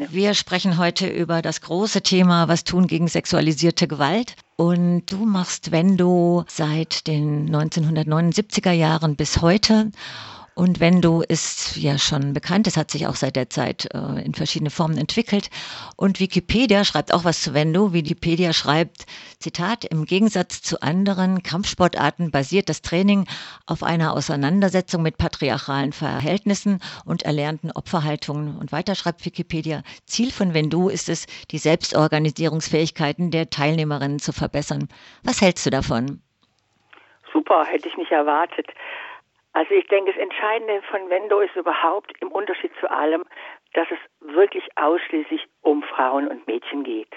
Wir sprechen heute über das große Thema, was tun gegen sexualisierte Gewalt. Und du machst Wendo seit den 1979er Jahren bis heute. Und Wendo ist ja schon bekannt, es hat sich auch seit der Zeit äh, in verschiedene Formen entwickelt. Und Wikipedia schreibt auch was zu Wendo. Wikipedia schreibt, Zitat, im Gegensatz zu anderen Kampfsportarten basiert das Training auf einer Auseinandersetzung mit patriarchalen Verhältnissen und erlernten Opferhaltungen. Und weiter schreibt Wikipedia, Ziel von Wendo ist es, die Selbstorganisierungsfähigkeiten der Teilnehmerinnen zu verbessern. Was hältst du davon? Super, hätte ich nicht erwartet. Also ich denke, das Entscheidende von Wendo ist überhaupt im Unterschied zu allem, dass es wirklich ausschließlich um Frauen und Mädchen geht.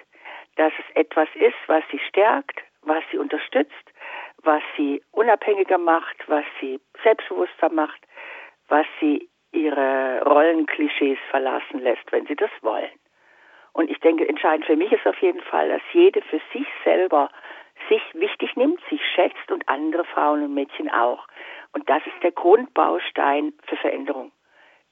Dass es etwas ist, was sie stärkt, was sie unterstützt, was sie unabhängiger macht, was sie selbstbewusster macht, was sie ihre Rollenklischees verlassen lässt, wenn sie das wollen. Und ich denke, entscheidend für mich ist auf jeden Fall, dass jede für sich selber sich wichtig nimmt, sich schätzt und andere Frauen und Mädchen auch. Und das ist der Grundbaustein für Veränderung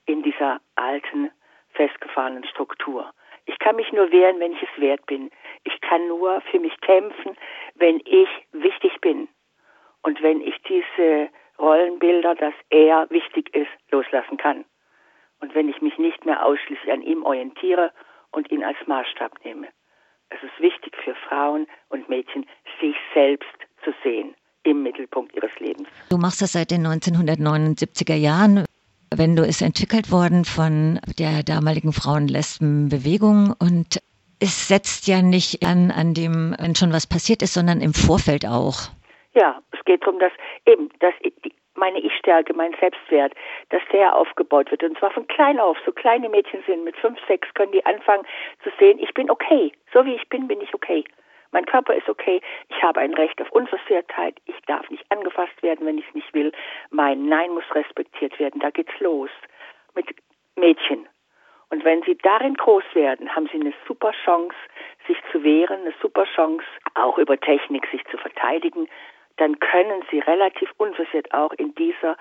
in dieser alten, festgefahrenen Struktur. Ich kann mich nur wehren, wenn ich es wert bin. Ich kann nur für mich kämpfen, wenn ich wichtig bin. Und wenn ich diese Rollenbilder, dass er wichtig ist, loslassen kann. Und wenn ich mich nicht mehr ausschließlich an ihm orientiere und ihn als Maßstab nehme. Es ist wichtig für Frauen und Mädchen, sich selbst zu sehen im Mittelpunkt ihres Lebens. Du machst das seit den 1979er Jahren. Wenn du ist entwickelt worden von der damaligen Frauen-Lesben-Bewegung und es setzt ja nicht an, an dem, wenn schon was passiert ist, sondern im Vorfeld auch. Ja, es geht darum, dass eben, dass meine Ich-Stärke, mein Selbstwert, dass der aufgebaut wird. Und zwar von klein auf. So kleine Mädchen sind mit fünf, sechs können die anfangen zu sehen, ich bin okay. So wie ich bin, bin ich okay. Mein Körper ist okay. Ich habe ein Recht auf Unversehrtheit. Ich darf nicht angefasst werden, wenn ich es nicht will. Mein Nein muss respektiert werden. Da geht's los. Mit Mädchen. Und wenn sie darin groß werden, haben sie eine super Chance, sich zu wehren, eine super Chance, auch über Technik sich zu verteidigen. Dann können sie relativ unversehrt auch in dieser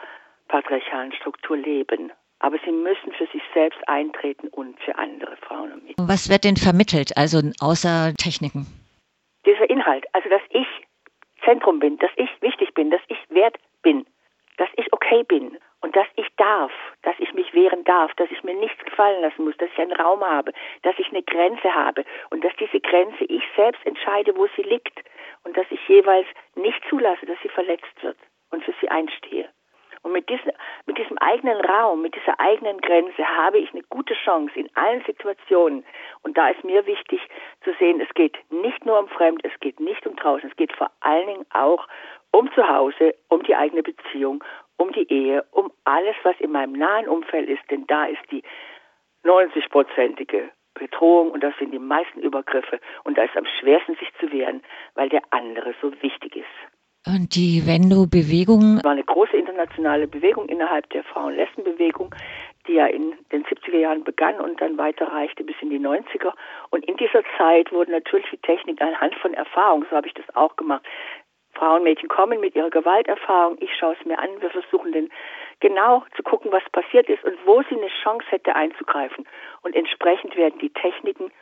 patriarchalen Struktur leben. Aber sie müssen für sich selbst eintreten und für andere Frauen und Mädchen. Was wird denn vermittelt, also außer Techniken? Dieser Inhalt, also dass ich Zentrum bin, dass ich wichtig bin, dass ich wert bin, dass ich okay bin und dass ich darf, dass ich mich wehren darf, dass ich mir nichts gefallen lassen muss, dass ich einen Raum habe, dass ich eine Grenze habe und dass diese Grenze ich selbst entscheide, wo sie liegt und dass ich jeweils nicht zulasse, dass sie verletzt wird und für sie einstehe. Und mit diesem, mit diesem eigenen Raum, mit dieser eigenen Grenze habe ich eine gute Chance in allen Situationen. Und da ist mir wichtig zu sehen, es geht nicht nur um Fremd, es geht nicht um draußen, es geht vor allen Dingen auch um zu Hause, um die eigene Beziehung, um die Ehe, um alles, was in meinem nahen Umfeld ist, denn da ist die 90-prozentige Bedrohung und das sind die meisten Übergriffe und da ist am schwersten sich zu wehren, weil der andere so wichtig ist. Und die Wendo-Bewegung? war eine große internationale Bewegung innerhalb der Frauen-Lesben-Bewegung, die ja in den 70er Jahren begann und dann weiterreichte bis in die 90er. Und in dieser Zeit wurde natürlich die Technik anhand von Erfahrung, so habe ich das auch gemacht. Frauen, Mädchen kommen mit ihrer Gewalterfahrung, ich schaue es mir an, wir versuchen dann genau zu gucken, was passiert ist und wo sie eine Chance hätte einzugreifen. Und entsprechend werden die Techniken,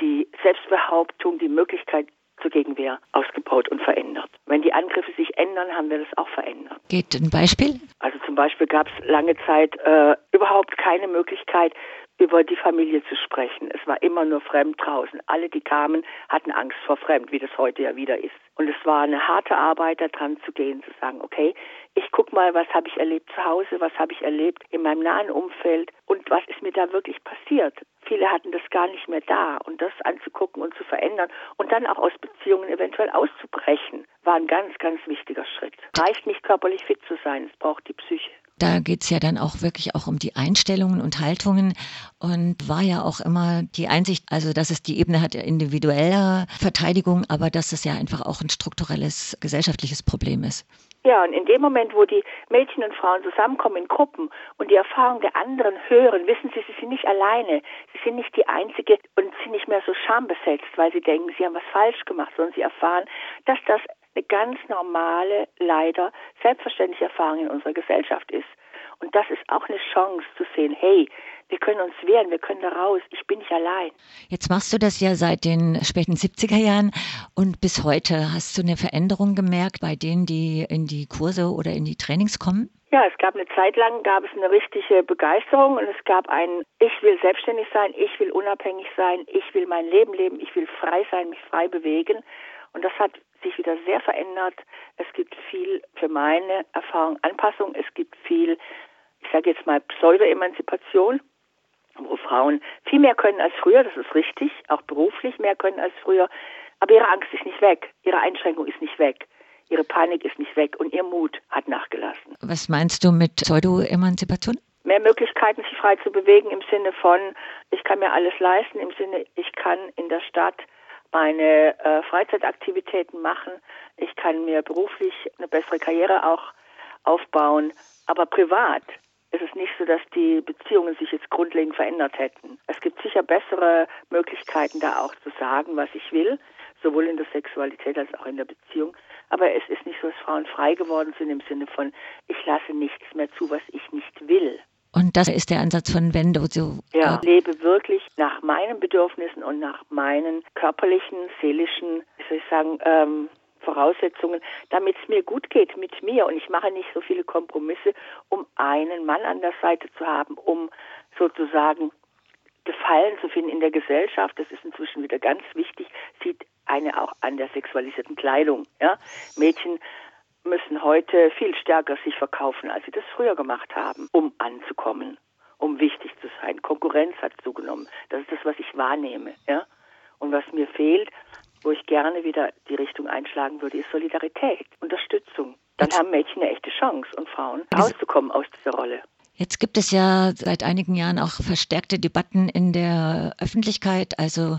die Selbstbehauptung, die Möglichkeit zur Gegenwehr ausgebaut und verändert. Wenn die Angriffe sich ändern, haben wir das auch verändert. Geht ein Beispiel? Also zum Beispiel gab es lange Zeit äh, überhaupt keine Möglichkeit, über die Familie zu sprechen. Es war immer nur fremd draußen. Alle, die kamen, hatten Angst vor fremd, wie das heute ja wieder ist. Und es war eine harte Arbeit, da dran zu gehen, zu sagen, okay, ich guck mal, was habe ich erlebt zu Hause, was habe ich erlebt in meinem nahen Umfeld und was ist mir da wirklich passiert. Viele hatten das gar nicht mehr da und das anzugucken und zu verändern und dann auch aus Beziehungen eventuell auszubrechen, war ein ganz, ganz wichtiger Schritt. Reicht nicht körperlich fit zu sein, es braucht die Psyche. Da geht's ja dann auch wirklich auch um die Einstellungen und Haltungen und war ja auch immer die Einsicht, also dass es die Ebene hat individueller Verteidigung, aber dass es ja einfach auch ein strukturelles gesellschaftliches Problem ist. Ja, und in dem Moment, wo die Mädchen und Frauen zusammenkommen in Gruppen und die Erfahrung der anderen hören, wissen sie, sie sind nicht alleine. Sie sind nicht die Einzige und sind nicht mehr so schambesetzt, weil sie denken, sie haben was falsch gemacht, sondern sie erfahren, dass das eine ganz normale, leider selbstverständliche Erfahrung in unserer Gesellschaft ist. Und das ist auch eine Chance zu sehen, hey, Wir können uns wehren, wir können da raus. Ich bin nicht allein. Jetzt machst du das ja seit den späten 70er Jahren und bis heute. Hast du eine Veränderung gemerkt bei denen, die in die Kurse oder in die Trainings kommen? Ja, es gab eine Zeit lang, gab es eine richtige Begeisterung und es gab ein, ich will selbstständig sein, ich will unabhängig sein, ich will mein Leben leben, ich will frei sein, mich frei bewegen. Und das hat sich wieder sehr verändert. Es gibt viel für meine Erfahrung Anpassung. Es gibt viel, ich sage jetzt mal Pseudo-Emanzipation, wo Frauen viel mehr können als früher. Das ist richtig, auch beruflich mehr können als früher. Aber ihre Angst ist nicht weg, ihre Einschränkung ist nicht weg. Ihre Panik ist nicht weg und ihr Mut hat nachgelassen. Was meinst du mit Pseudo-Emanzipation? Mehr Möglichkeiten, sich frei zu bewegen im Sinne von, ich kann mir alles leisten, im Sinne, ich kann in der Stadt meine äh, Freizeitaktivitäten machen, ich kann mir beruflich eine bessere Karriere auch aufbauen, aber privat ist es nicht so, dass die Beziehungen sich jetzt grundlegend verändert hätten. Es gibt sicher bessere Möglichkeiten, da auch zu sagen, was ich will, sowohl in der Sexualität als auch in der Beziehung. Aber es ist nicht so, dass Frauen frei geworden sind im Sinne von, ich lasse nichts mehr zu, was ich nicht will. Und das ist der Ansatz von Wendo. So, ja, ich lebe wirklich nach meinen Bedürfnissen und nach meinen körperlichen, seelischen, wie soll ich sagen, ähm, Voraussetzungen, damit es mir gut geht mit mir. Und ich mache nicht so viele Kompromisse, um einen Mann an der Seite zu haben, um sozusagen Gefallen zu finden in der Gesellschaft. Das ist inzwischen wieder ganz wichtig. Sieht eine auch an der sexualisierten Kleidung. Ja? Mädchen müssen heute viel stärker sich verkaufen, als sie das früher gemacht haben, um anzukommen, um wichtig zu sein. Konkurrenz hat zugenommen. Das ist das, was ich wahrnehme. Ja? Und was mir fehlt, wo ich gerne wieder die Richtung einschlagen würde, ist Solidarität, Unterstützung. Dann haben Mädchen eine echte Chance und Frauen rauszukommen aus dieser Rolle. Jetzt gibt es ja seit einigen Jahren auch verstärkte Debatten in der Öffentlichkeit. Also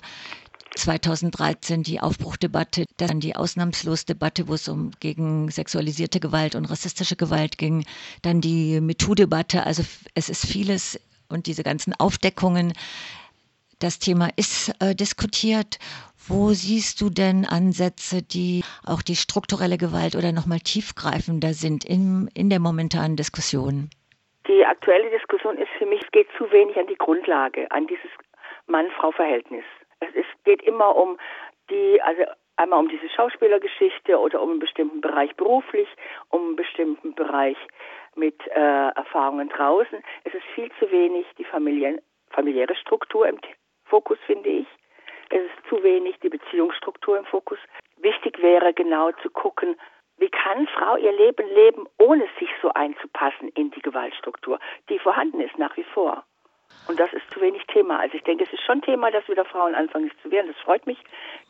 2013 die Aufbruchdebatte, dann die Ausnahmslosdebatte, wo es um gegen sexualisierte Gewalt und rassistische Gewalt ging, dann die MeToo-Debatte. Also es ist vieles und diese ganzen Aufdeckungen. Das Thema ist äh, diskutiert. Wo siehst du denn Ansätze, die auch die strukturelle Gewalt oder nochmal tiefgreifender sind in, in der momentanen Diskussion? Die aktuelle Diskussion ist für mich, es geht zu wenig an die Grundlage, an dieses Mann-Frau-Verhältnis. Es ist, geht immer um die, also einmal um diese Schauspielergeschichte oder um einen bestimmten Bereich beruflich, um einen bestimmten Bereich mit äh, Erfahrungen draußen. Es ist viel zu wenig die Familien, familiäre Struktur im Fokus, finde ich. Es ist zu wenig die Beziehungsstruktur im Fokus. Wichtig wäre genau zu gucken, wie kann Frau ihr Leben leben, ohne sich so einzupassen in die Gewaltstruktur, die vorhanden ist nach wie vor. Und das ist zu wenig Thema. Also ich denke, es ist schon Thema, dass wieder Frauen anfangen, sich zu wehren. Das freut mich,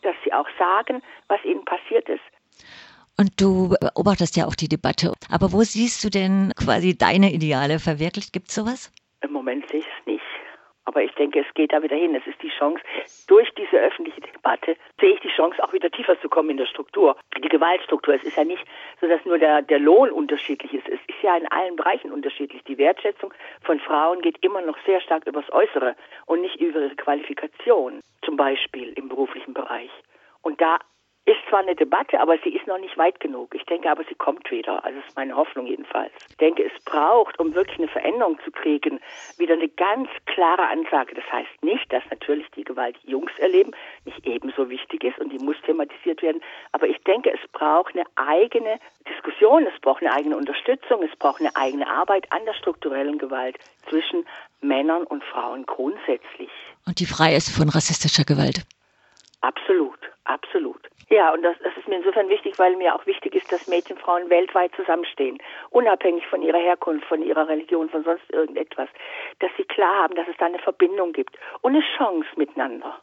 dass sie auch sagen, was ihnen passiert ist. Und du beobachtest ja auch die Debatte. Aber wo siehst du denn quasi deine Ideale verwirklicht? Gibt es sowas? Im Moment sehe ich es nicht. Aber ich denke, es geht da wieder hin. Es ist die Chance, durch diese öffentliche Debatte sehe ich die Chance, auch wieder tiefer zu kommen in der Struktur. Die Gewaltstruktur. Es ist ja nicht so, dass nur der, der Lohn unterschiedlich ist. Es ist ja in allen Bereichen unterschiedlich. Die Wertschätzung von Frauen geht immer noch sehr stark übers Äußere und nicht über ihre Qualifikation. Zum Beispiel im beruflichen Bereich. Und da ist zwar eine Debatte, aber sie ist noch nicht weit genug. Ich denke aber, sie kommt wieder. Also das ist meine Hoffnung jedenfalls. Ich denke, es braucht, um wirklich eine Veränderung zu kriegen, wieder eine ganz klare Ansage. Das heißt nicht, dass natürlich die Gewalt Jungs erleben nicht ebenso wichtig ist und die muss thematisiert werden. Aber ich denke, es braucht eine eigene Diskussion, es braucht eine eigene Unterstützung, es braucht eine eigene Arbeit an der strukturellen Gewalt zwischen Männern und Frauen grundsätzlich. Und die frei ist von rassistischer Gewalt. Absolut, absolut. Ja, und das, das ist mir insofern wichtig, weil mir auch wichtig ist, dass Mädchen, Frauen weltweit zusammenstehen, unabhängig von ihrer Herkunft, von ihrer Religion, von sonst irgendetwas, dass sie klar haben, dass es da eine Verbindung gibt und eine Chance miteinander.